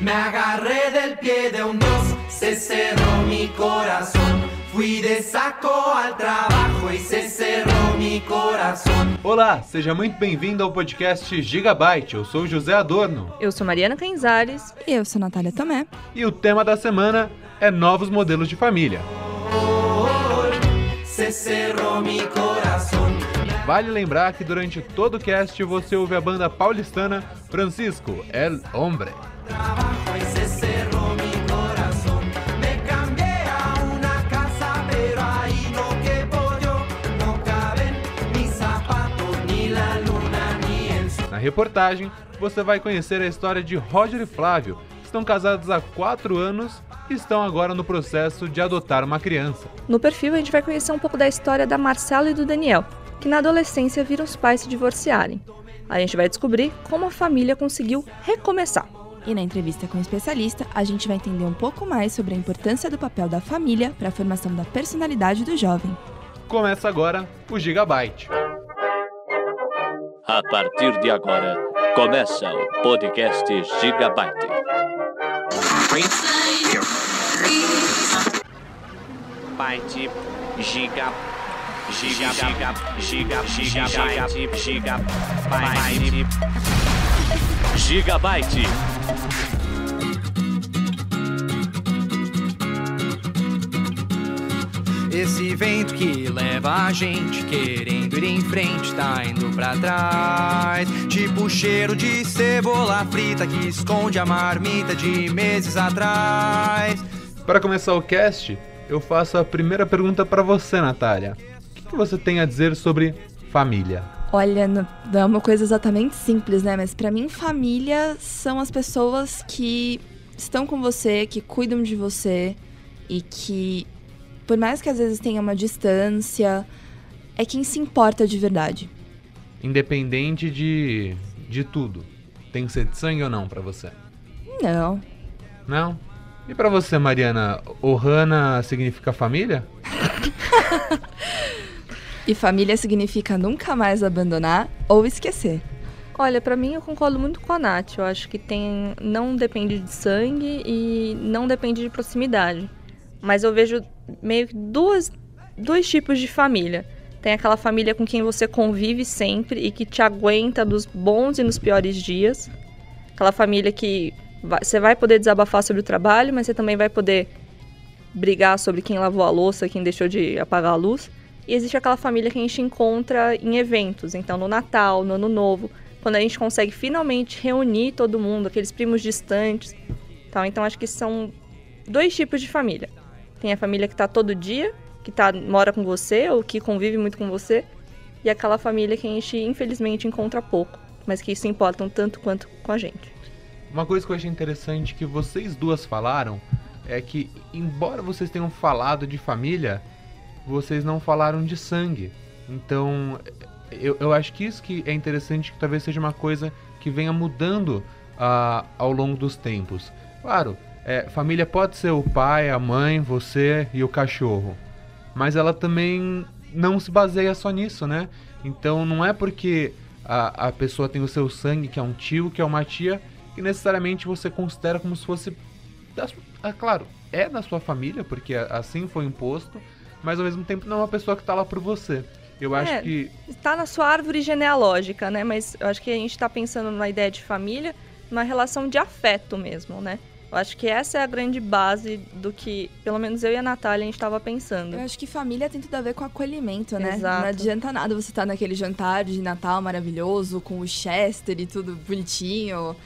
Me agarré del pie de un dios, se cerró mi corazón. Fui de saco al trabajo e se cerrou mi coração. Olá, seja muito bem-vindo ao podcast Gigabyte. Eu sou José Adorno. Eu sou Mariana Canzares. E eu sou Natália Tomé. E o tema da semana é novos modelos de família. Se cerrou mi coração. Vale lembrar que durante todo o cast você ouve a banda paulistana Francisco El Hombre. Na reportagem, você vai conhecer a história de Roger e Flávio, que estão casados há 4 anos e estão agora no processo de adotar uma criança. No perfil, a gente vai conhecer um pouco da história da Marcela e do Daniel, que na adolescência viram os pais se divorciarem. A gente vai descobrir como a família conseguiu recomeçar. E na entrevista com o especialista, a gente vai entender um pouco mais sobre a importância do papel da família para a formação da personalidade do jovem. Começa agora o Gigabyte. A partir de agora, começa o podcast Gigabyte. Byte, giga, giga, giga, giga, giga, giga, giga, byte, Gigabyte. Esse vento que leva a gente querendo ir em frente, tá indo pra trás. Tipo cheiro de cebola frita que esconde a marmita de meses atrás. Para começar o cast, eu faço a primeira pergunta para você, Natália. O que que você tem a dizer sobre família? Olha, não é uma coisa exatamente simples, né? Mas para mim, família são as pessoas que estão com você, que cuidam de você e que, por mais que às vezes tenha uma distância, é quem se importa de verdade. Independente de, de tudo. Tem que ser de sangue ou não para você? Não. Não? E para você, Mariana, Ohana significa família? E família significa nunca mais abandonar ou esquecer. Olha, pra mim eu concordo muito com a Nath. Eu acho que tem não depende de sangue e não depende de proximidade. Mas eu vejo meio que duas, dois tipos de família. Tem aquela família com quem você convive sempre e que te aguenta nos bons e nos piores dias. Aquela família que você vai poder desabafar sobre o trabalho, mas você também vai poder brigar sobre quem lavou a louça, quem deixou de apagar a luz. E existe aquela família que a gente encontra em eventos, então no Natal, no Ano Novo, quando a gente consegue finalmente reunir todo mundo, aqueles primos distantes. Tal. Então acho que são dois tipos de família. Tem a família que tá todo dia, que tá, mora com você ou que convive muito com você, e aquela família que a gente infelizmente encontra pouco, mas que se importam tanto quanto com a gente. Uma coisa que eu achei interessante que vocês duas falaram é que, embora vocês tenham falado de família, vocês não falaram de sangue. Então, eu, eu acho que isso que é interessante, que talvez seja uma coisa que venha mudando ah, ao longo dos tempos. Claro, é, família pode ser o pai, a mãe, você e o cachorro. Mas ela também não se baseia só nisso, né? Então não é porque a, a pessoa tem o seu sangue, que é um tio, que é uma tia, que necessariamente você considera como se fosse. Da, ah, claro, é da sua família, porque assim foi imposto, mas ao mesmo tempo não é uma pessoa que tá lá por você. Eu acho É. que. Está na sua árvore genealógica, né? Mas eu acho que a gente está pensando na ideia de família, uma relação de afeto mesmo, né? Eu acho que essa é a grande base do que, pelo menos eu e a Natália, a gente estava pensando. Eu acho que família tem tudo a ver com acolhimento, né? Exato. Não adianta nada você estar naquele jantar de Natal maravilhoso, com o Chester e tudo bonitinho.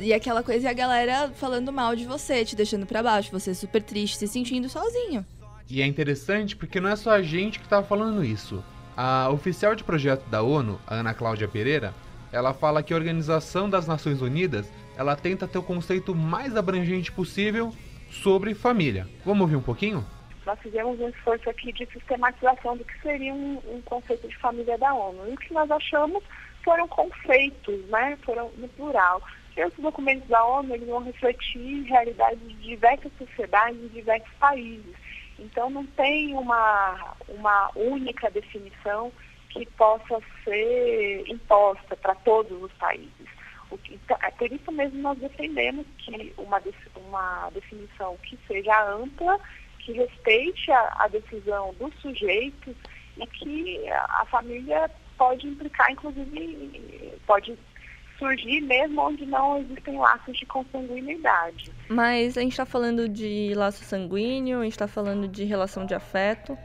E aquela coisa e a galera falando mal de você, te deixando pra baixo, você super triste, se sentindo sozinho. E é interessante porque não é só a gente que tá falando isso. A oficial de projeto da ONU, Ana Cláudia Pereira, ela fala que a Organização das Nações Unidas, ela tenta ter o conceito mais abrangente possível sobre família. Vamos ouvir um pouquinho? nós fizemos um esforço aqui de sistematização do que seria um, um conceito de família da ONU. E o que nós achamos foram conceitos, né? Foram no plural. E os documentos da ONU eles vão refletir realidades de diversas sociedades e diversos países. Então não tem uma, uma única definição que possa ser imposta para todos os países. Então, é por isso mesmo nós defendemos que uma, uma definição que seja ampla, que respeite a, a decisão dos sujeitos e que a família pode implicar, inclusive, pode surgir mesmo onde não existem laços de consanguinidade. Mas a gente está falando de laço sanguíneo, a gente está falando de relação de afeto,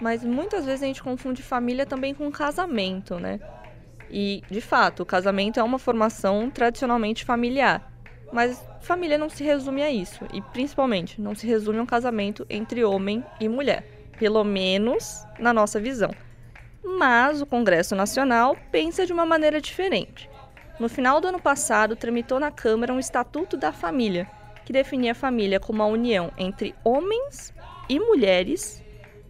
mas muitas vezes a gente confunde família também com casamento, né? E, de fato, o casamento é uma formação tradicionalmente familiar. Mas família não se resume a isso. E, principalmente, não se resume a um casamento entre homem e mulher. Pelo menos na nossa visão. Mas o Congresso Nacional pensa de uma maneira diferente. No final do ano passado, tramitou na Câmara um Estatuto da Família, que definia a família como a união entre homens e mulheres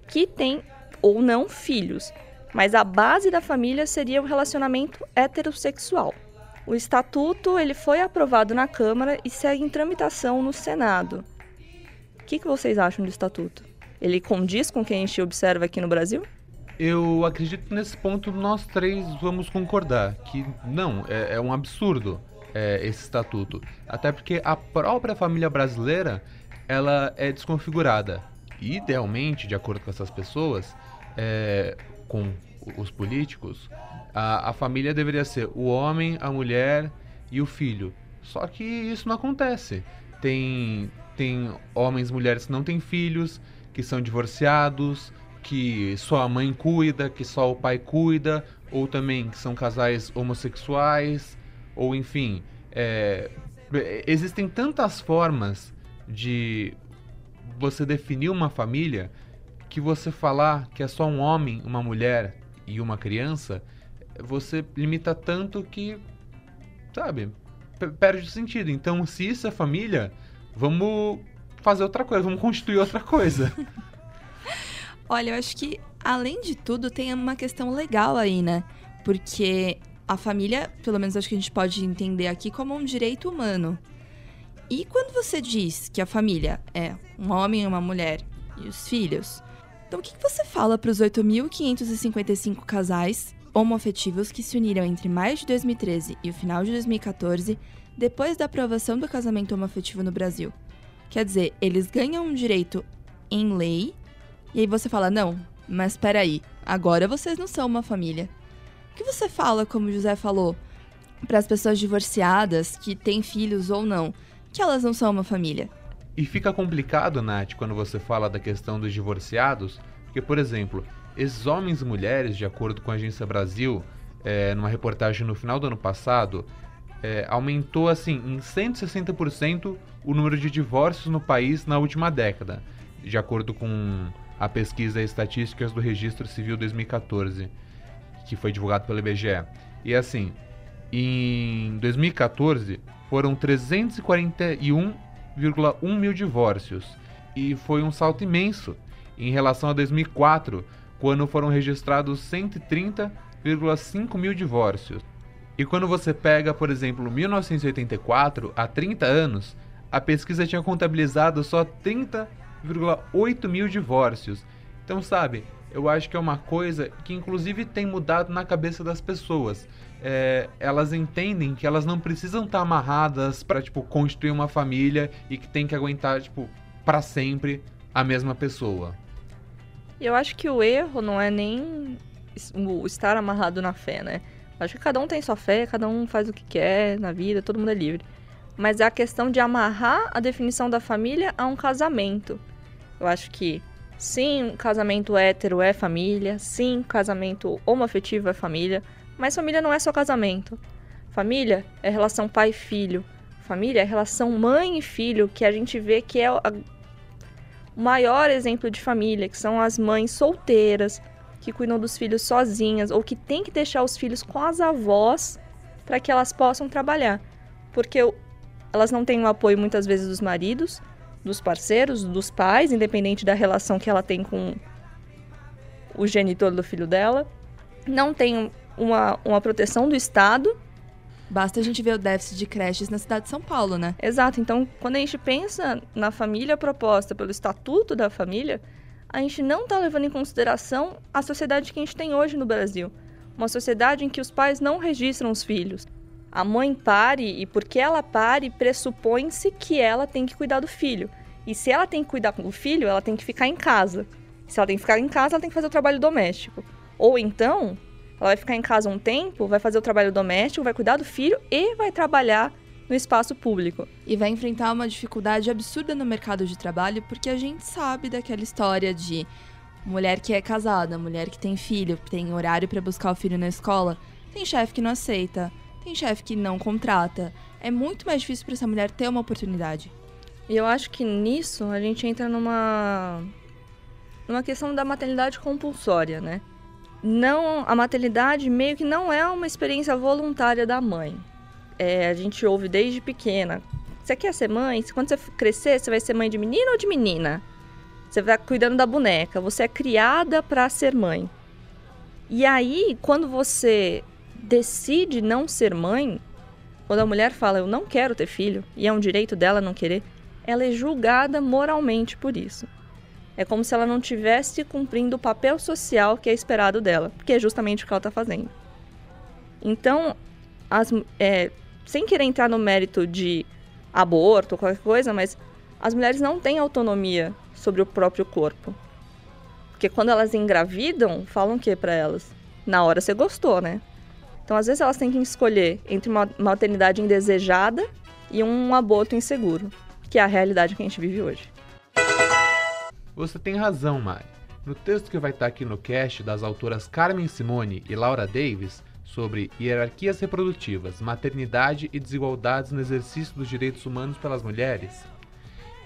que têm ou não filhos, mas a base da família seria o relacionamento heterossexual. O estatuto ele foi aprovado na Câmara e segue em tramitação no Senado. O que, que vocês acham do estatuto? Ele condiz com o que a gente observa aqui no Brasil? Eu acredito que nesse ponto nós três vamos concordar que não, é, é um absurdo é, esse estatuto. Até porque a própria família brasileira ela é desconfigurada. E, idealmente, de acordo com essas pessoas, é, com os políticos, a, a família deveria ser o homem, a mulher e o filho. Só que isso não acontece. Tem, tem homens, mulheres que não têm filhos, que são divorciados, que só a mãe cuida, que só o pai cuida, ou também que são casais homossexuais, ou enfim. É, existem tantas formas de você definir uma família que você falar que é só um homem, uma mulher e uma criança, você limita tanto que, sabe, perde o sentido. Então, se isso é família, vamos fazer outra coisa, vamos constituir outra coisa. Olha, eu acho que, além de tudo, tem uma questão legal aí, né? Porque a família, pelo menos acho que a gente pode entender aqui como um direito humano. E quando você diz que a família é um homem e uma mulher e os filhos, então o que você fala para os 8.555 casais homoafetivos que se uniram entre maio de 2013 e o final de 2014, depois da aprovação do casamento homoafetivo no Brasil? Quer dizer, eles ganham um direito em lei e aí você fala: não, mas peraí, agora vocês não são uma família. O que você fala, como o José falou, para as pessoas divorciadas que têm filhos ou não, que elas não são uma família? E fica complicado, Nath, quando você fala da questão dos divorciados, porque, por exemplo, esses homens e mulheres, de acordo com a Agência Brasil, é, numa reportagem no final do ano passado, é, aumentou assim em 160% o número de divórcios no país na última década, de acordo com a pesquisa Estatísticas do Registro Civil 2014, que foi divulgado pelo IBGE. E assim, em 2014 foram 341,1 mil divórcios e foi um salto imenso em relação a 2004, quando foram registrados 130,5 mil divórcios. E quando você pega, por exemplo, 1984, há 30 anos, a pesquisa tinha contabilizado só 30 1,8 mil divórcios. Então, sabe, eu acho que é uma coisa que inclusive tem mudado na cabeça das pessoas. É, elas entendem que elas não precisam estar amarradas para tipo constituir uma família e que tem que aguentar tipo para sempre a mesma pessoa. Eu acho que o erro não é nem o estar amarrado na fé, né? Acho que cada um tem sua fé, cada um faz o que quer na vida, todo mundo é livre. Mas é a questão de amarrar a definição da família a um casamento. Eu acho que sim, casamento hétero é família, sim, casamento homoafetivo é família, mas família não é só casamento. Família é relação pai-filho. Família é relação mãe e filho, que a gente vê que é o maior exemplo de família, que são as mães solteiras, que cuidam dos filhos sozinhas, ou que tem que deixar os filhos com as avós para que elas possam trabalhar. Porque elas não têm o apoio muitas vezes dos maridos, dos parceiros, dos pais, independente da relação que ela tem com o genitor do filho dela. Não tem uma, uma proteção do Estado. Basta a gente ver o déficit de creches na cidade de São Paulo, né? Exato. Então, quando a gente pensa na família proposta pelo Estatuto da Família, a gente não está levando em consideração a sociedade que a gente tem hoje no Brasil. Uma sociedade em que os pais não registram os filhos. A mãe pare e porque ela pare, pressupõe-se que ela tem que cuidar do filho. E se ela tem que cuidar do filho, ela tem que ficar em casa. Se ela tem que ficar em casa, ela tem que fazer o trabalho doméstico. Ou então, ela vai ficar em casa um tempo, vai fazer o trabalho doméstico, vai cuidar do filho e vai trabalhar no espaço público. E vai enfrentar uma dificuldade absurda no mercado de trabalho, porque a gente sabe daquela história de mulher que é casada, mulher que tem filho, tem horário para buscar o filho na escola, tem chefe que não aceita, tem chefe que não contrata. É muito mais difícil para essa mulher ter uma oportunidade. E eu acho que nisso a gente entra numa numa questão da maternidade compulsória, né? Não, a maternidade meio que não é uma experiência voluntária da mãe. É, a gente ouve desde pequena. Você quer ser mãe? Quando você crescer, você vai ser mãe de menino ou de menina? Você vai cuidando da boneca. Você é criada para ser mãe. E aí, quando você decide não ser mãe, quando a mulher fala eu não quero ter filho, e é um direito dela não querer, ela é julgada moralmente por isso. É como se ela não tivesse cumprindo o papel social que é esperado dela, que é justamente o que ela está fazendo. Então, as, é, sem querer entrar no mérito de aborto ou qualquer coisa, mas as mulheres não têm autonomia sobre o próprio corpo. Porque quando elas engravidam, falam o que para elas? Na hora você gostou, né? Então, às vezes, elas têm que escolher entre uma maternidade indesejada e um aborto inseguro, que é a realidade que a gente vive hoje. Você tem razão, Mari. No texto que vai estar aqui no cast das autoras Carmen Simone e Laura Davis sobre hierarquias reprodutivas, maternidade e desigualdades no exercício dos direitos humanos pelas mulheres,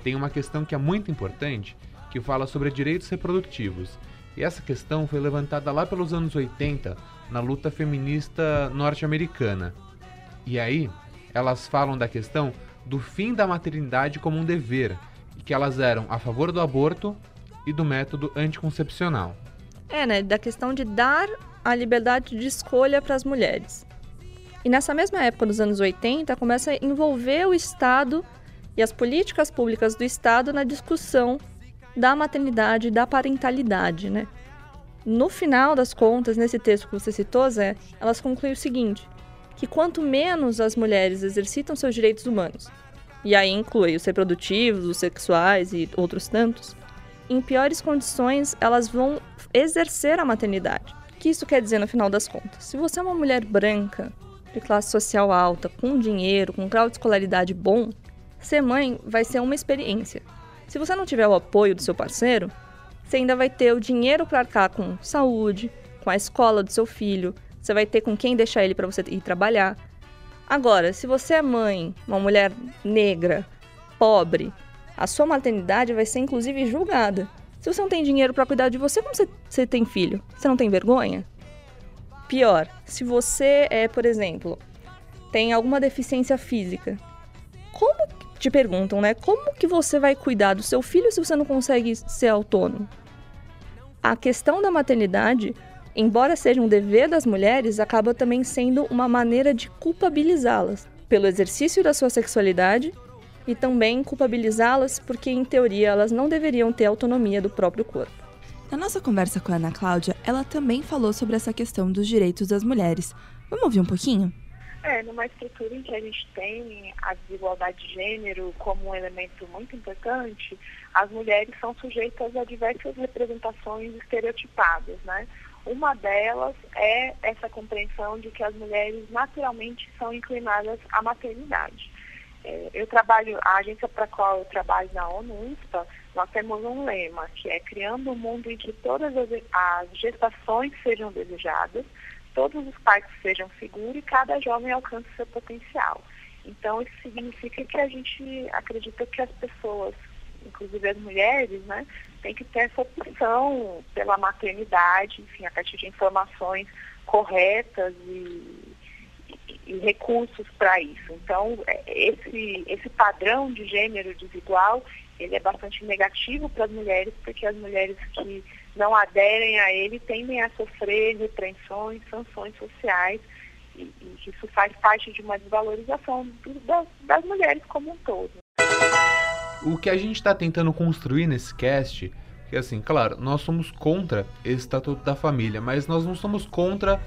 tem uma questão que é muito importante, que fala sobre direitos reprodutivos. E essa questão foi levantada lá pelos anos 80 na luta feminista norte-americana. E aí, elas falam da questão do fim da maternidade como um dever, e que elas eram a favor do aborto e do método anticoncepcional. É, né? Da questão de dar a liberdade de escolha para as mulheres. E nessa mesma época dos anos 80, começa a envolver o Estado e as políticas públicas do Estado na discussão da maternidade e da parentalidade, né? No final das contas, nesse texto que você citou, Zé, elas concluem o seguinte: que quanto menos as mulheres exercitam seus direitos humanos, e aí inclui os reprodutivos, os sexuais e outros tantos, em piores condições elas vão exercer a maternidade. O que isso quer dizer no final das contas? Se você é uma mulher branca, de classe social alta, com dinheiro, com grau de escolaridade bom, ser mãe vai ser uma experiência. Se você não tiver o apoio do seu parceiro, você ainda vai ter o dinheiro para arcar com saúde, com a escola do seu filho, você vai ter com quem deixar ele para você ir trabalhar. Agora, se você é mãe, uma mulher negra, pobre, a sua maternidade vai ser inclusive julgada. Se você não tem dinheiro para cuidar de você, como você, você tem filho? Você não tem vergonha? Pior, se você é, por exemplo, tem alguma deficiência física, como te perguntam, né? Como que você vai cuidar do seu filho se você não consegue ser autônomo? A questão da maternidade, embora seja um dever das mulheres, acaba também sendo uma maneira de culpabilizá-las pelo exercício da sua sexualidade e também culpabilizá-las porque, em teoria, elas não deveriam ter autonomia do próprio corpo. Na nossa conversa com a Ana Cláudia, ela também falou sobre essa questão dos direitos das mulheres. Vamos ouvir um pouquinho? É, numa estrutura em que a gente tem a desigualdade de gênero como um elemento muito importante, as mulheres são sujeitas a diversas representações estereotipadas, né? Uma delas é essa compreensão de que as mulheres naturalmente são inclinadas à maternidade. É, eu trabalho, a agência para a qual eu trabalho na ONU, UNSPA, nós temos um lema, que é criando um mundo em que todas as, as gestações sejam desejadas, todos os partos sejam seguros e cada jovem alcance seu potencial. Então, isso significa que a gente acredita que as pessoas, inclusive as mulheres, né, têm que ter essa opção pela maternidade, enfim, a partir de informações corretas e, e, e recursos para isso. Então, é, esse, esse padrão de gênero desigual, ele é bastante negativo para as mulheres, porque as mulheres que não aderem a ele tendem a sofrer repreensões, sanções sociais, e, e isso faz parte de uma desvalorização do, das, das mulheres como um todo. O que a gente está tentando construir nesse cast, que assim, claro, nós somos contra esse estatuto da família, mas nós não somos contra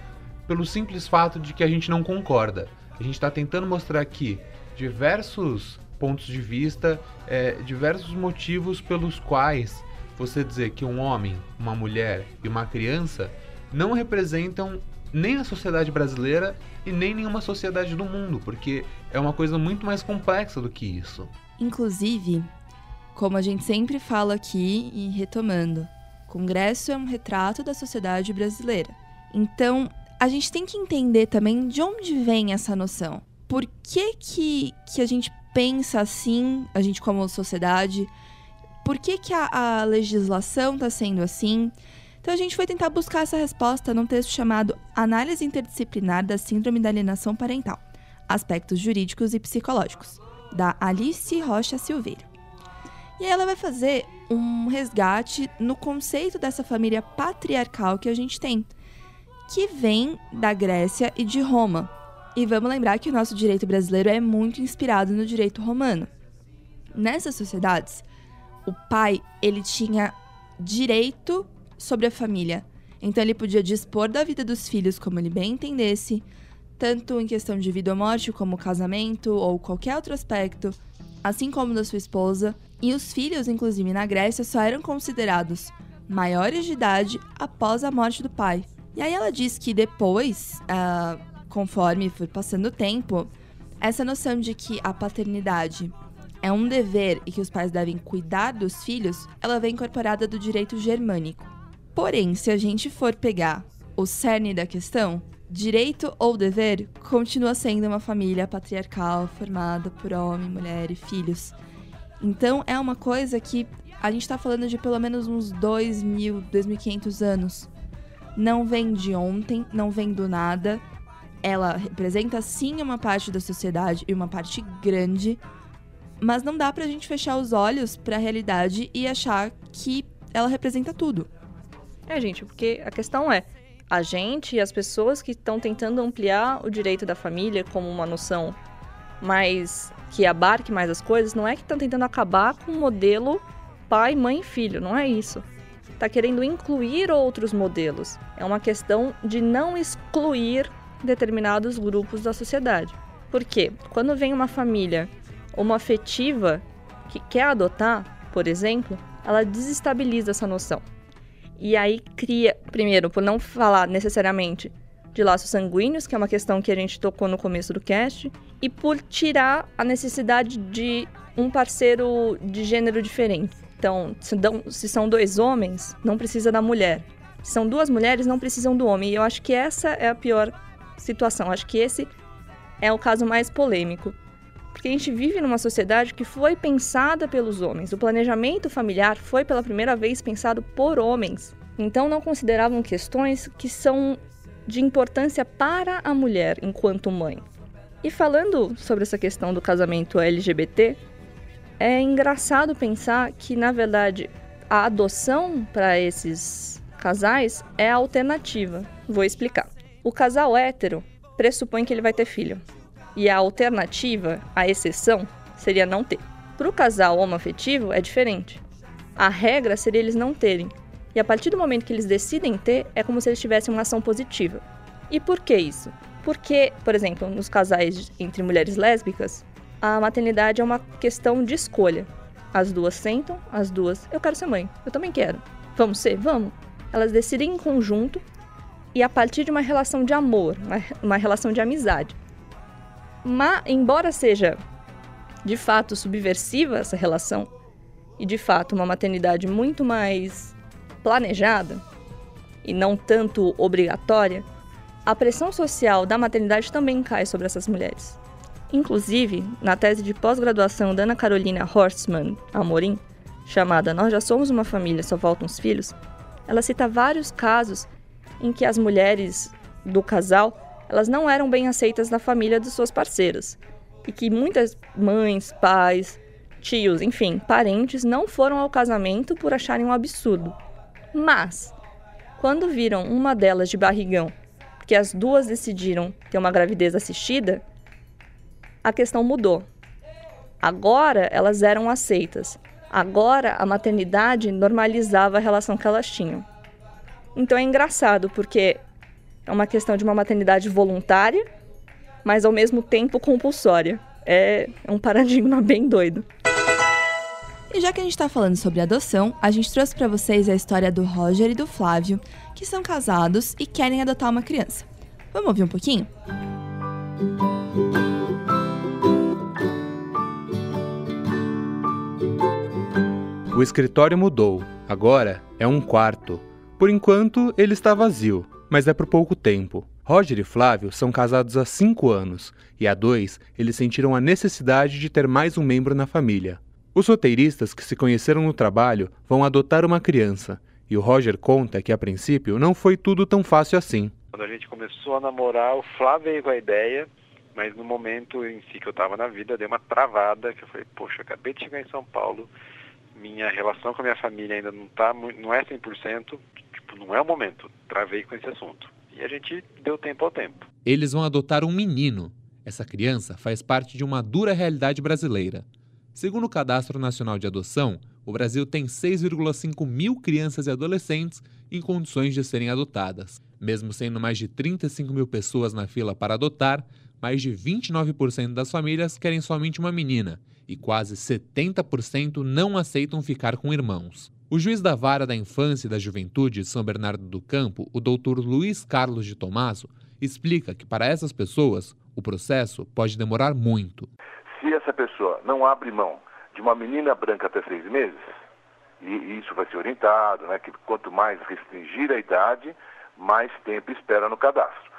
pelo simples fato de que a gente não concorda. A gente está tentando mostrar aqui diversos pontos de vista, é, diversos motivos pelos quais você dizer que um homem, uma mulher e uma criança não representam nem a sociedade brasileira e nem nenhuma sociedade do mundo, porque é uma coisa muito mais complexa do que isso. Inclusive, como a gente sempre fala aqui e retomando, o Congresso é um retrato da sociedade brasileira. Então, a gente tem que entender também de onde vem essa noção. Por que que, que a gente pensa assim, a gente como sociedade? Por que que a, a legislação está sendo assim? Então a gente foi tentar buscar essa resposta num texto chamado Análise Interdisciplinar da Síndrome da Alienação Parental, Aspectos Jurídicos e Psicológicos, da Alice Rocha Silveira. E ela vai fazer um resgate no conceito dessa família patriarcal que a gente tem, que vem da Grécia e de Roma. E vamos lembrar que o nosso direito brasileiro é muito inspirado no direito romano. Nessas sociedades, o pai ele tinha direito sobre a família. Então ele podia dispor da vida dos filhos como ele bem entendesse, tanto em questão de vida ou morte, como casamento ou qualquer outro aspecto, assim como da sua esposa. E os filhos, inclusive na Grécia, só eram considerados maiores de idade após a morte do pai. E aí ela diz que depois, uh, conforme foi passando o tempo, essa noção de que a paternidade é um dever e que os pais devem cuidar dos filhos, ela vem incorporada do direito germânico. Porém, se a gente for pegar o cerne da questão, direito ou dever continua sendo uma família patriarcal formada por homem, mulher e filhos. Então é uma coisa que a gente está falando de pelo menos uns 2 mil, 2.500 anos. Não vem de ontem, não vem do nada. Ela representa sim uma parte da sociedade e uma parte grande, mas não dá pra gente fechar os olhos para a realidade e achar que ela representa tudo. É, gente, porque a questão é, a gente e as pessoas que estão tentando ampliar o direito da família como uma noção mais que abarque mais as coisas, não é que estão tentando acabar com o modelo pai, mãe e filho, não é isso. Está querendo incluir outros modelos. É uma questão de não excluir determinados grupos da sociedade. Por quê? Quando vem uma família homoafetiva que quer adotar, por exemplo, ela desestabiliza essa noção. E aí cria, primeiro, por não falar necessariamente de laços sanguíneos, que é uma questão que a gente tocou no começo do cast, e por tirar a necessidade de um parceiro de gênero diferente. Então, se são dois homens, não precisa da mulher. Se são duas mulheres, não precisam do homem. E eu acho que essa é a pior situação. Acho que esse é o caso mais polêmico. Porque a gente vive numa sociedade que foi pensada pelos homens. O planejamento familiar foi pela primeira vez pensado por homens. Então não consideravam questões que são de importância para a mulher enquanto mãe. E falando sobre essa questão do casamento LGBT, é engraçado pensar que, na verdade, a adoção para esses casais é a alternativa. Vou explicar. O casal hétero pressupõe que ele vai ter filho. E a alternativa, a exceção, seria não ter. Para o casal homoafetivo é diferente. A regra seria eles não terem. E a partir do momento que eles decidem ter, é como se eles tivessem uma ação positiva. E por que isso? Porque, por exemplo, nos casais entre mulheres lésbicas, a maternidade é uma questão de escolha. As duas sentam, as duas, eu quero ser mãe, eu também quero. Vamos ser? Vamos. Elas decidem em conjunto e a partir de uma relação de amor, uma, relação de amizade. Embora seja de fato subversiva essa relação, e de fato uma maternidade muito mais planejada e não tanto obrigatória, a pressão social da maternidade também cai sobre essas mulheres. Inclusive, na tese de pós-graduação da Ana Carolina Horstmann Amorim, chamada Nós Já Somos uma Família, Só Faltam os Filhos, ela cita vários casos em que as mulheres do casal elas não eram bem aceitas na família de suas parceiras. E que muitas mães, pais, tios, enfim, parentes não foram ao casamento por acharem um absurdo. Mas, quando viram uma delas de barrigão, porque as duas decidiram ter uma gravidez assistida, a questão mudou. Agora elas eram aceitas. Agora a maternidade normalizava a relação que elas tinham. Então é engraçado, porque é uma questão de uma maternidade voluntária, mas ao mesmo tempo compulsória. É um paradigma bem doido. E já que a gente tá falando sobre adoção, a gente trouxe para vocês a história do Roger e do Flávio, que são casados e querem adotar uma criança. Vamos ouvir um pouquinho? O escritório mudou. Agora é um quarto. Por enquanto, ele está vazio, mas é por pouco tempo. Roger e Flávio são casados há cinco anos e há dois eles sentiram a necessidade de ter mais um membro na família. Os roteiristas que se conheceram no trabalho vão adotar uma criança e o Roger conta que a princípio não foi tudo tão fácil assim. Quando a gente começou a namorar, o Flávio veio com a ideia, mas no momento em si que eu estava na vida, deu uma travada, que eu falei, poxa, acabei de chegar em São Paulo, minha relação com a minha família ainda não tá, não é 100%, tipo, não é o momento. Travei com esse assunto. E a gente deu tempo ao tempo. Eles vão adotar um menino. Essa criança faz parte de uma dura realidade brasileira. Segundo o Cadastro Nacional de Adoção, o Brasil tem 6,5 mil crianças e adolescentes em condições de serem adotadas. Mesmo sendo mais de 35 mil pessoas na fila para adotar, mais de 29% das famílias querem somente uma menina e quase 70% não aceitam ficar com irmãos. O juiz da Vara da Infância e da Juventude de São Bernardo do Campo, o doutor Luiz Carlos de Tomaso, explica que para essas pessoas o processo pode demorar muito. Se essa pessoa não abre mão de uma menina branca até seis meses, e isso vai ser orientado, né, que quanto mais restringir a idade, mais tempo espera no cadastro.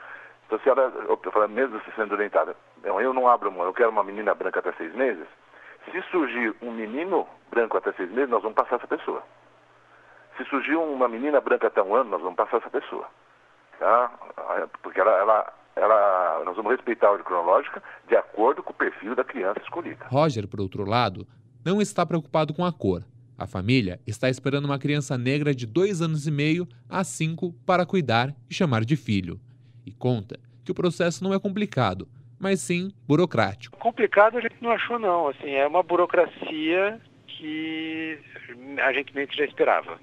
Então, se ela, eu falo, mesmo se sendo orientada, eu não abro mão, eu quero uma menina branca até seis meses, se surgir um menino branco até seis meses, nós vamos passar essa pessoa. Se surgir uma menina branca até um ano, nós vamos passar essa pessoa. Tá? Porque ela, ela, ela, nós vamos respeitar a ordem cronológica de acordo com o perfil da criança escolhida. Roger, por outro lado, não está preocupado com a cor. A família está esperando uma criança negra de dois anos e meio a cinco para cuidar e chamar de filho. E conta que o processo não é complicado, mas sim burocrático. Complicado a gente não achou não, assim, é uma burocracia que a gente meio que já esperava.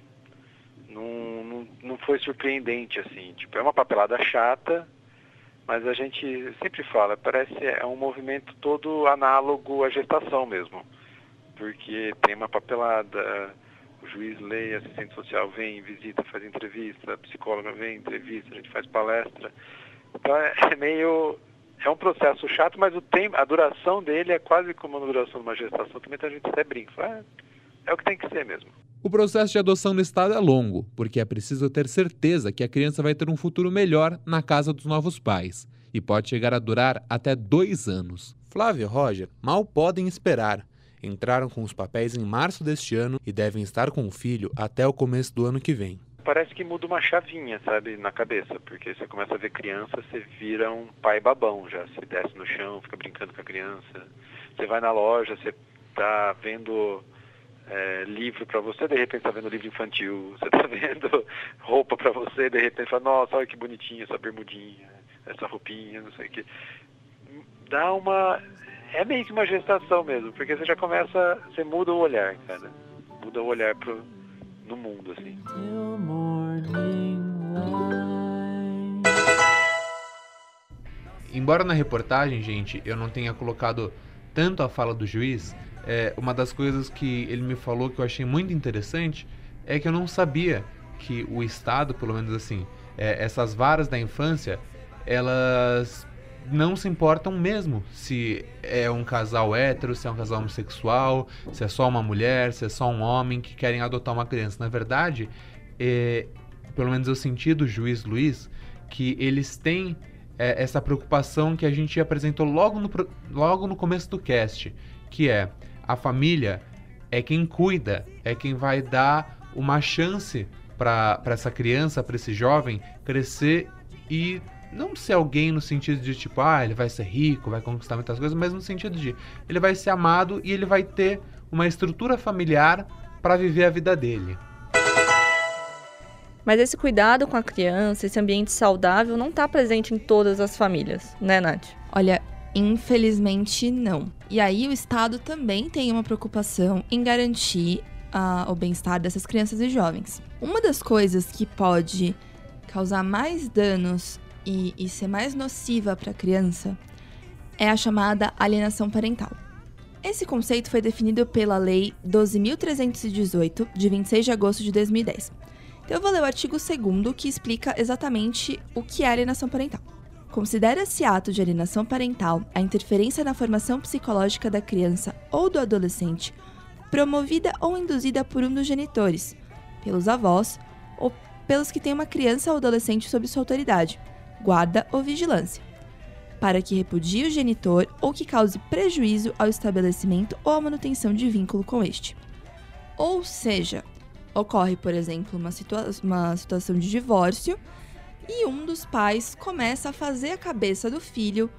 Não, não, não foi surpreendente, assim, tipo, é uma papelada chata, mas a gente sempre fala, parece é um movimento todo análogo à gestação mesmo. Porque tem uma papelada, o juiz lê, assistente social vem, visita, faz entrevista, a psicóloga vem, entrevista, a gente faz palestra. Então é, é meio é um processo chato, mas o tempo, a duração dele é quase como a duração de uma gestação. Também a gente até brinca. É, é o que tem que ser mesmo. O processo de adoção no estado é longo, porque é preciso ter certeza que a criança vai ter um futuro melhor na casa dos novos pais. E pode chegar a durar até dois anos. Flávio e Roger mal podem esperar. Entraram com os papéis em março deste ano e devem estar com o filho até o começo do ano que vem parece que muda uma chavinha, sabe, na cabeça, porque você começa a ver criança, você vira um pai babão já, você desce no chão, fica brincando com a criança, você vai na loja, você tá vendo é, livro para você, de repente tá vendo livro infantil, você tá vendo roupa para você, de repente fala, nossa, olha que bonitinha essa bermudinha, essa roupinha, não sei o que. Dá uma. É meio que uma gestação mesmo, porque você já começa. Você muda o olhar, cara. Muda o olhar pro, no mundo, assim. Embora na reportagem, gente, eu não tenha colocado tanto a fala do juiz, é, uma das coisas que ele me falou que eu achei muito interessante é que eu não sabia que o Estado, pelo menos assim, é, essas varas da infância, elas não se importam mesmo se é um casal hétero, se é um casal homossexual, se é só uma mulher, se é só um homem que querem adotar uma criança. Na verdade, é, pelo menos eu senti do juiz Luiz que eles têm é, essa preocupação que a gente apresentou logo no, logo no começo do cast, que é a família é quem cuida, é quem vai dar uma chance para essa criança, para esse jovem crescer e não ser alguém no sentido de tipo, ah, ele vai ser rico, vai conquistar muitas coisas, mas no sentido de ele vai ser amado e ele vai ter uma estrutura familiar para viver a vida dele. Mas esse cuidado com a criança, esse ambiente saudável, não está presente em todas as famílias, né, Nath? Olha, infelizmente não. E aí o Estado também tem uma preocupação em garantir uh, o bem-estar dessas crianças e jovens. Uma das coisas que pode causar mais danos e, e ser mais nociva para a criança é a chamada alienação parental. Esse conceito foi definido pela Lei 12.318, de 26 de agosto de 2010. Então eu vou ler o artigo 2 que explica exatamente o que é alienação parental. Considera-se ato de alienação parental a interferência na formação psicológica da criança ou do adolescente, promovida ou induzida por um dos genitores, pelos avós ou pelos que têm uma criança ou adolescente sob sua autoridade, guarda ou vigilância, para que repudie o genitor ou que cause prejuízo ao estabelecimento ou à manutenção de vínculo com este. Ou seja, ocorre, por exemplo, uma, situa uma situação de divórcio e um dos pais começa a fazer a cabeça do filho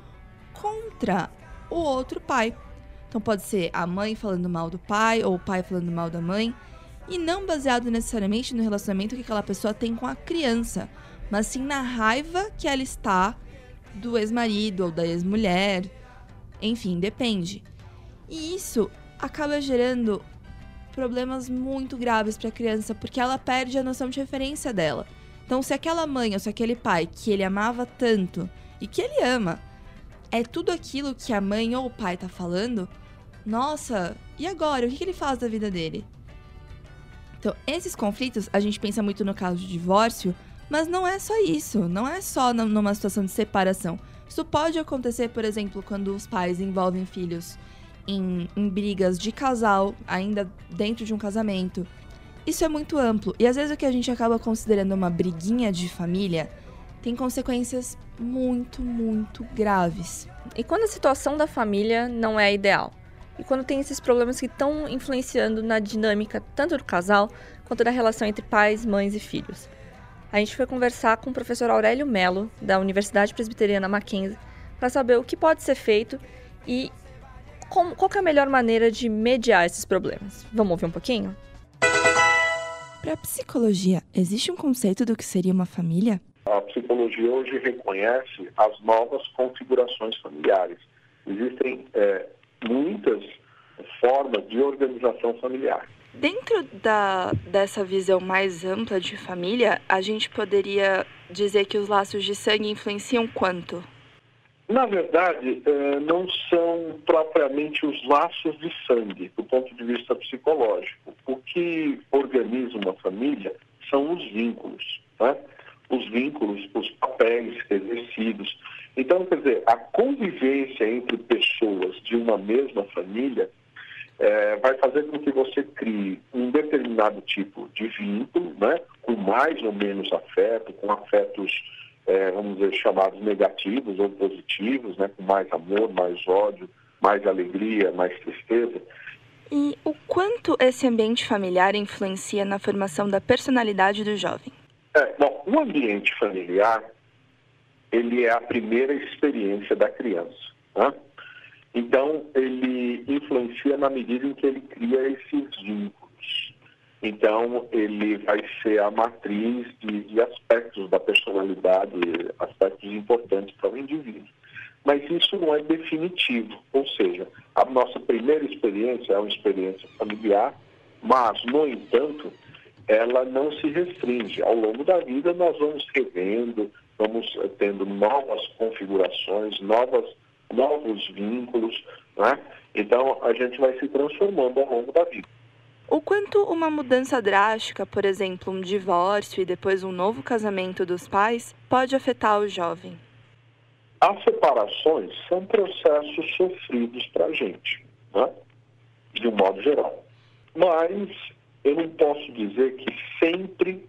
contra o outro pai. Então pode ser a mãe falando mal do pai ou o pai falando mal da mãe, e não baseado necessariamente no relacionamento que aquela pessoa tem com a criança, mas sim na raiva que ela está do ex-marido ou da ex-mulher. Enfim, depende. E isso acaba gerando problemas muito graves para a criança, porque ela perde a noção de referência dela. Então, se aquela mãe ou se aquele pai que ele amava tanto e que ele ama é tudo aquilo que a mãe ou o pai tá falando, nossa, e agora? O que, que ele faz da vida dele? Então, esses conflitos, a gente pensa muito no caso de divórcio, mas não é só isso, não é só numa situação de separação. Isso pode acontecer, por exemplo, quando os pais envolvem filhos em, em brigas de casal, ainda dentro de um casamento. Isso é muito amplo e às vezes o que a gente acaba considerando uma briguinha de família tem consequências muito, muito graves. E quando a situação da família não é ideal? E quando tem esses problemas que estão influenciando na dinâmica tanto do casal quanto da relação entre pais, mães e filhos? A gente foi conversar com o professor Aurélio Melo, da Universidade Presbiteriana Mackenzie, para saber o que pode ser feito e como, qual é a melhor maneira de mediar esses problemas. Vamos ouvir um pouquinho? Para a psicologia, existe um conceito do que seria uma família? A psicologia hoje reconhece as novas configurações familiares. Existem é, muitas formas de organização familiar. Dentro da, dessa visão mais ampla de família, a gente poderia dizer que os laços de sangue influenciam quanto? Na verdade, eh, não são propriamente os laços de sangue, do ponto de vista psicológico. O que organiza uma família são os vínculos, né? os vínculos, os papéis exercidos. Então, quer dizer, a convivência entre pessoas de uma mesma família é, vai fazer com que você crie um determinado tipo de vínculo, né? com mais ou menos afeto, com afetos é, vamos dizer, chamados negativos ou positivos, né, com mais amor, mais ódio, mais alegria, mais tristeza. E o quanto esse ambiente familiar influencia na formação da personalidade do jovem? É, bom, o ambiente familiar, ele é a primeira experiência da criança. Né? Então, ele influencia na medida em que ele cria esses vínculos. Então, ele vai ser a matriz de, de aspectos da personalidade, aspectos importantes para o indivíduo. Mas isso não é definitivo, ou seja, a nossa primeira experiência é uma experiência familiar, mas, no entanto, ela não se restringe. Ao longo da vida, nós vamos revendo, vamos tendo novas configurações, novas, novos vínculos, né? Então, a gente vai se transformando ao longo da vida. O quanto uma mudança drástica, por exemplo, um divórcio e depois um novo casamento dos pais, pode afetar o jovem? As separações são processos sofridos para a gente, né? de um modo geral. Mas eu não posso dizer que sempre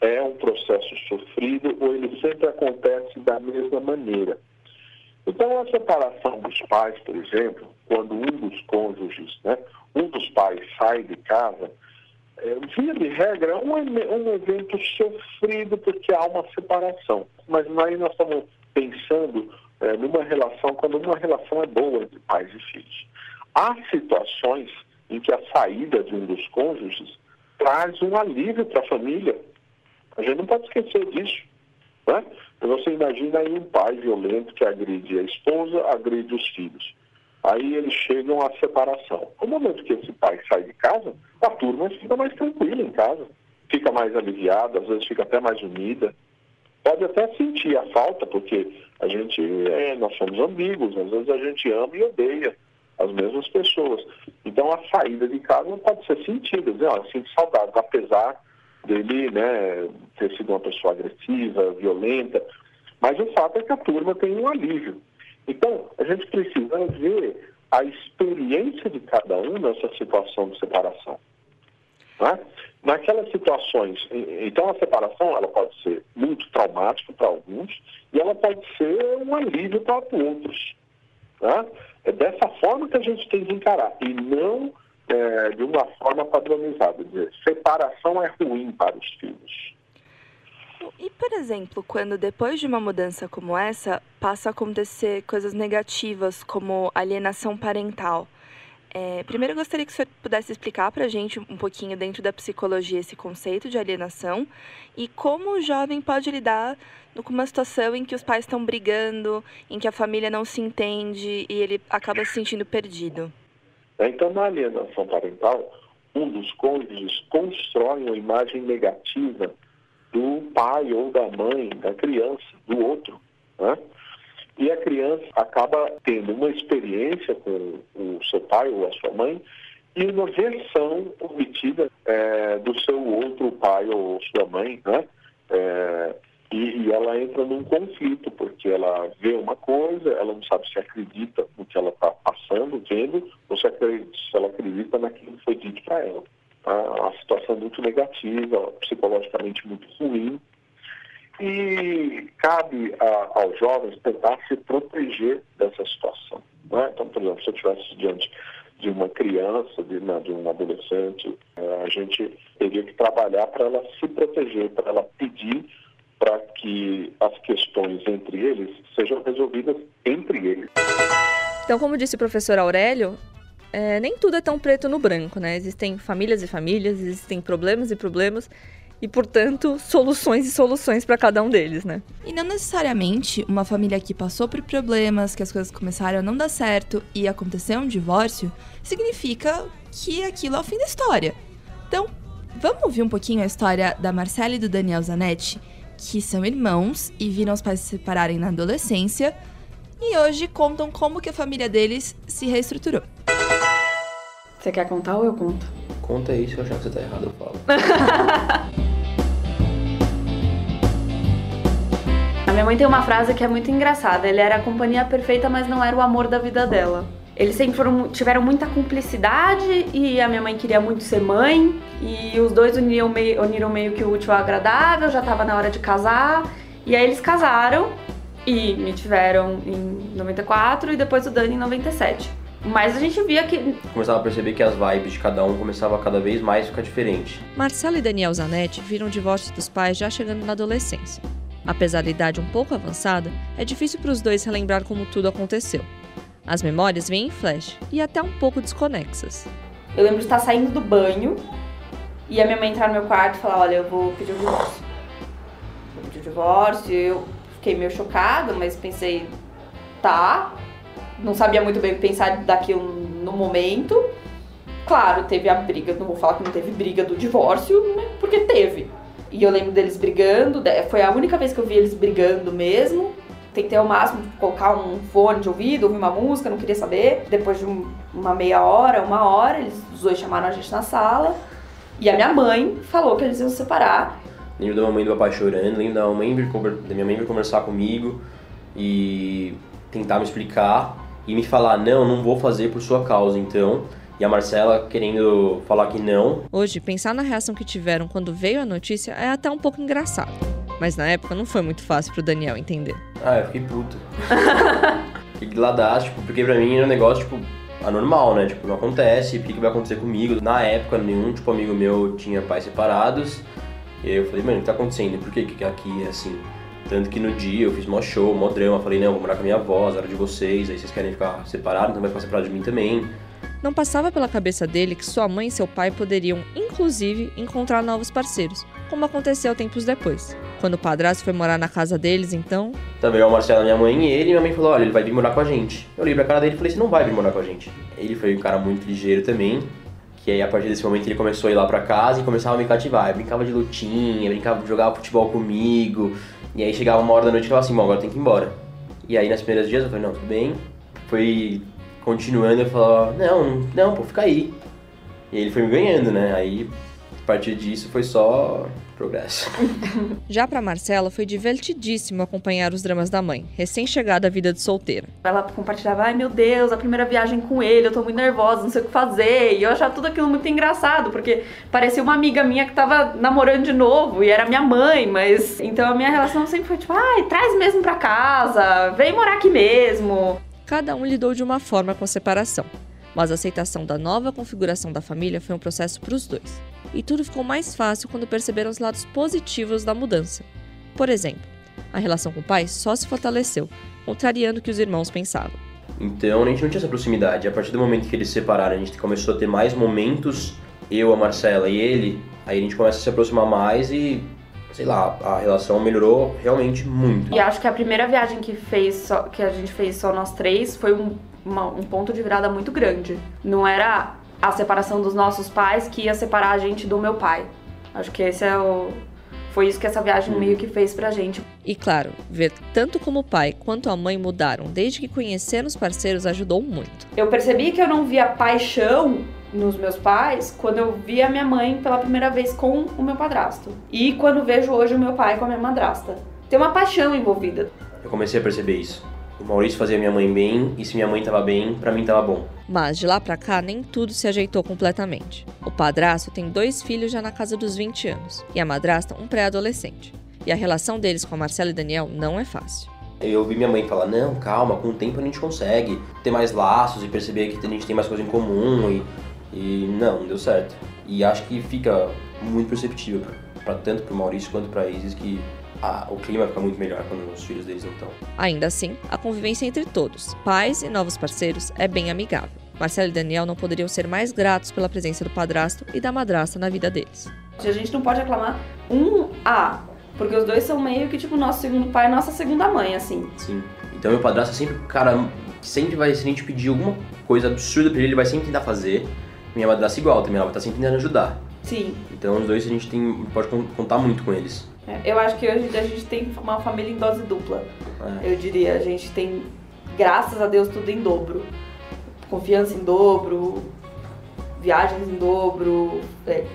é um processo sofrido ou ele sempre acontece da mesma maneira. Então, a separação dos pais, por exemplo, quando um dos cônjuges, né, um dos pais sai de casa, é, via de regra, é um, um evento sofrido porque há uma separação. Mas aí nós estamos pensando é, numa relação, quando uma relação é boa entre pais e filhos. Há situações em que a saída de um dos cônjuges traz um alívio para a família. A gente não pode esquecer disso. Né? Você imagina aí um pai violento que agride a esposa, agride os filhos. Aí eles chegam à separação. No momento que esse pai sai de casa, a turma fica mais tranquila em casa, fica mais aliviada, às vezes fica até mais unida. Pode até sentir a falta, porque a gente, é, nós somos ambíguos, às vezes a gente ama e odeia as mesmas pessoas. Então a saída de casa não pode ser sentida, dizer, ó, sinto saudade, apesar dele né, ter sido uma pessoa agressiva, violenta, mas o fato é que a turma tem um alívio. Então, a gente precisa ver a experiência de cada um nessa situação de separação. Né? Naquelas situações, então a separação ela pode ser muito traumática para alguns e ela pode ser um alívio para outros. Né? É dessa forma que a gente tem que encarar e não é, de uma forma padronizada. Dizer, separação é ruim para os filhos. E, por exemplo, quando depois de uma mudança como essa, passa a acontecer coisas negativas, como alienação parental. É, primeiro, gostaria que o senhor pudesse explicar para a gente um pouquinho dentro da psicologia esse conceito de alienação e como o jovem pode lidar com uma situação em que os pais estão brigando, em que a família não se entende e ele acaba se sentindo perdido. Então, na alienação parental, um dos cônjuges constrói uma imagem negativa do pai ou da mãe, da criança, do outro. Né? E a criança acaba tendo uma experiência com o seu pai ou a sua mãe e uma versão obtida é, do seu outro pai ou sua mãe, né? É, e, e, ela entra num conflito, porque ela vê uma coisa, ela não sabe se acredita no que ela está passando, vendo, ou se, acredita, se ela acredita naquilo que foi dito para ela. Tá? Uma situação muito negativa, psicologicamente muito ruim, e cabe a, aos jovens tentar se proteger dessa situação. Né? Então, por exemplo, se eu estivesse diante de uma criança, de, né, de um adolescente, é, a gente teria que trabalhar para ela se proteger, para ela pedir para que as questões entre eles sejam resolvidas entre eles. Então, como disse o professor Aurélio, é, nem tudo é tão preto no branco, né? Existem famílias e famílias, existem problemas e problemas, e, portanto, soluções e soluções para cada um deles, né? E não necessariamente uma família que passou por problemas, que as coisas começaram a não dar certo e aconteceu um divórcio, significa que aquilo é o fim da história. Então, vamos ouvir um pouquinho a história da Marcela e do Daniel Zanetti, que são irmãos e viram os pais se separarem na adolescência e hoje contam como que a família deles se reestruturou. Você quer contar ou eu conto? Conta aí, se eu achar que você tá errado, eu falo. A minha mãe tem uma frase que é muito engraçada. Ele era a companhia perfeita, mas não era o amor da vida dela. Eles sempre foram, tiveram muita cumplicidade e a minha mãe queria muito ser mãe. E os dois uniram meio, uniram meio que o útil ao agradável, já tava na hora de casar. E aí eles casaram e me tiveram em 94 e depois o Dani em 97. Mas a gente via que. Começava a perceber que as vibes de cada um começava a cada vez mais ficar diferente. Marcelo e Daniel Zanetti viram o divórcio dos pais já chegando na adolescência. Apesar da idade um pouco avançada, é difícil para os dois relembrar como tudo aconteceu. As memórias vêm em flash e até um pouco desconexas. Eu lembro de estar saindo do banho e a minha mãe entrar no meu quarto e falar: Olha, eu vou pedir o divórcio. Vou pedir o divórcio. Eu fiquei meio chocada, mas pensei: Tá. Não sabia muito bem o que pensar daquilo no momento. Claro, teve a briga, não vou falar que não teve briga do divórcio, né? Porque teve. E eu lembro deles brigando, foi a única vez que eu vi eles brigando mesmo. Tentei ao máximo colocar um fone de ouvido, ouvir uma música, não queria saber. Depois de um, uma meia hora, uma hora, eles os dois chamaram a gente na sala. E a minha mãe falou que eles iam se separar. Lembro da mamãe e do papai chorando, lembro da, mãe vir, da minha mãe vir conversar comigo e tentar me explicar e me falar: não, não vou fazer por sua causa, então e a Marcela querendo falar que não. Hoje, pensar na reação que tiveram quando veio a notícia é até um pouco engraçado. Mas na época não foi muito fácil pro Daniel entender. Ah, eu fiquei puto. fiquei ladaço, tipo, porque pra mim era um negócio, tipo, anormal, né? Tipo, não acontece, o que, que vai acontecer comigo? Na época, nenhum, tipo, amigo meu tinha pais separados. E aí eu falei, mano, o que tá acontecendo? Por que, que aqui é assim? Tanto que no dia eu fiz mó show, mó drama, falei, não, vou morar com a minha avó, a hora de vocês, aí vocês querem ficar separados, então vai ficar separado de mim também. Não passava pela cabeça dele que sua mãe e seu pai poderiam, inclusive, encontrar novos parceiros, como aconteceu tempos depois. Quando o padrasto foi morar na casa deles, então. Também o Marcelo, minha mãe e ele, minha mãe falou: olha, ele vai vir morar com a gente. Eu olhei pra cara dele e falei: você não vai vir morar com a gente. Ele foi um cara muito ligeiro também, que aí a partir desse momento ele começou a ir lá pra casa e começava a me cativar. Eu brincava de lutinha, brincava de jogar futebol comigo, E aí chegava uma hora da noite e falava assim, bom, agora tem que ir embora. E aí nas primeiras dias eu falei, não, tudo bem. Foi continuando, eu falava, não, não, pô, fica aí. E aí ele foi me ganhando, né? Aí, partir disso, foi só progresso. Já para Marcela, foi divertidíssimo acompanhar os dramas da mãe, recém-chegada à vida de solteira. Ela compartilhava, ai meu Deus, a primeira viagem com ele, eu tô muito nervosa, não sei o que fazer. E eu achava tudo aquilo muito engraçado, porque parecia uma amiga minha que tava namorando de novo e era minha mãe, mas. Então a minha relação sempre foi tipo, ai, traz mesmo pra casa, vem morar aqui mesmo. Cada um lidou de uma forma com a separação, mas a aceitação da nova configuração da família foi um processo para os dois. E tudo ficou mais fácil quando perceberam os lados positivos da mudança. Por exemplo, a relação com o pai só se fortaleceu, contrariando o que os irmãos pensavam. Então a gente não tinha essa proximidade. A partir do momento que eles se separaram, a gente começou a ter mais momentos, eu, a Marcela e ele, aí a gente começa a se aproximar mais e, sei lá, a relação melhorou realmente muito. E acho que a primeira viagem que, fez só, que a gente fez só nós três foi um, uma- um ponto de virada muito grande. Não era a separação dos nossos pais que ia separar a gente do meu pai. Acho que esse é o. Foi isso que essa viagem meio que fez pra gente. E claro, ver tanto como o pai quanto a mãe mudaram desde que conheceram os parceiros ajudou muito. Eu percebi que eu não via paixão nos meus pais quando eu vi a minha mãe pela primeira vez com o meu padrasto. E quando vejo hoje o meu pai com a minha madrasta. Tem uma paixão envolvida. Eu comecei a perceber isso. O Maurício fazia minha mãe bem, e se minha mãe tava bem, pra mim tava bom. Mas de lá pra cá nem tudo se ajeitou completamente. O padrasto tem dois filhos já na casa dos 20 anos e a madrasta um pré-adolescente. E a relação deles com a Marcela e Daniel não é fácil. Eu ouvi minha mãe falar, não, calma, com o tempo a gente consegue ter mais laços e perceber que a gente tem mais coisa em comum e, e não, não deu certo. E acho que fica muito perceptível, pra, tanto pro Maurício quanto pra Isis, que ah, o clima fica muito melhor quando os filhos deles não estão. Ainda assim, a convivência entre todos, pais e novos parceiros, é bem amigável. Marcela e Daniel não poderiam ser mais gratos pela presença do padrasto e da madrasta na vida deles. A gente não pode aclamar um A, porque os dois são meio que tipo nosso segundo pai e nossa segunda mãe, assim. Sim. Então meu padrasto é sempre o cara que sempre vai, se a gente pedir alguma coisa absurda pra ele, ele vai sempre tentar fazer. Minha madrasta igual também, ela vai estar sempre tentando ajudar. Sim. Então os dois a gente tem, pode con- contar muito com eles. É, Eu acho que hoje a gente tem uma família em dose dupla. É. Eu diria, a gente tem, graças a Deus, tudo em dobro. Confiança em dobro, viagens em dobro, é,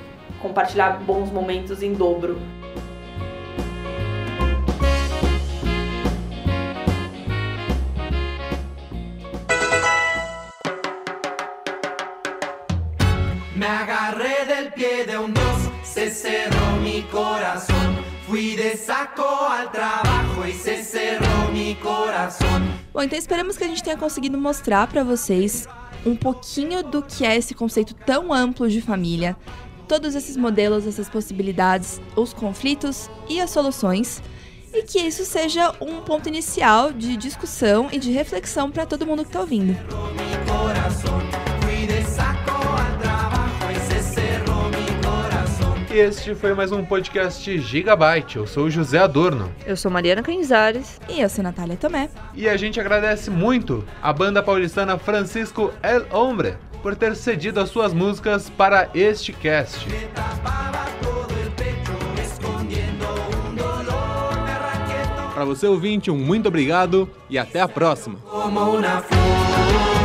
compartilhar bons momentos em dobro. Me agarré del pie de un dios, se cerró mi corazón. Fui de saco al trabajo y se cerró mi corazón. Bom, então esperamos que a gente tenha conseguido mostrar pra vocês um pouquinho do que é esse conceito tão amplo de família, todos esses modelos, essas possibilidades, os conflitos e as soluções, e que isso seja um ponto inicial de discussão e de reflexão para todo mundo que tá ouvindo. Este foi mais um podcast Gigabyte. Eu sou o José Adorno. Eu sou Mariana Canzares. E eu sou Natália Tomé. E a gente agradece muito a banda paulistana Francisco El Hombre por ter cedido as suas músicas para este cast. Para você ouvinte, um muito obrigado e até a próxima. Como una flor.